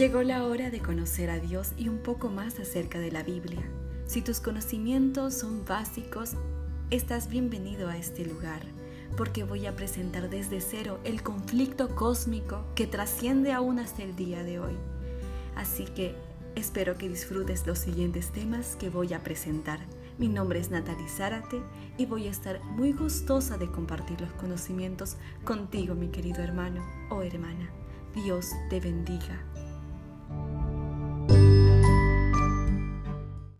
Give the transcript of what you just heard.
Llegó la hora de conocer a Dios y un poco más acerca de la Biblia. Si tus conocimientos son básicos, estás bienvenido a este lugar, porque voy a presentar desde cero el conflicto cósmico que trasciende aún hasta el día de hoy. Así que espero que disfrutes los siguientes temas que voy a presentar. Mi nombre es Natalie Zárate y voy a estar muy gustosa de compartir los conocimientos contigo, mi querido hermano o hermana. Dios te bendiga.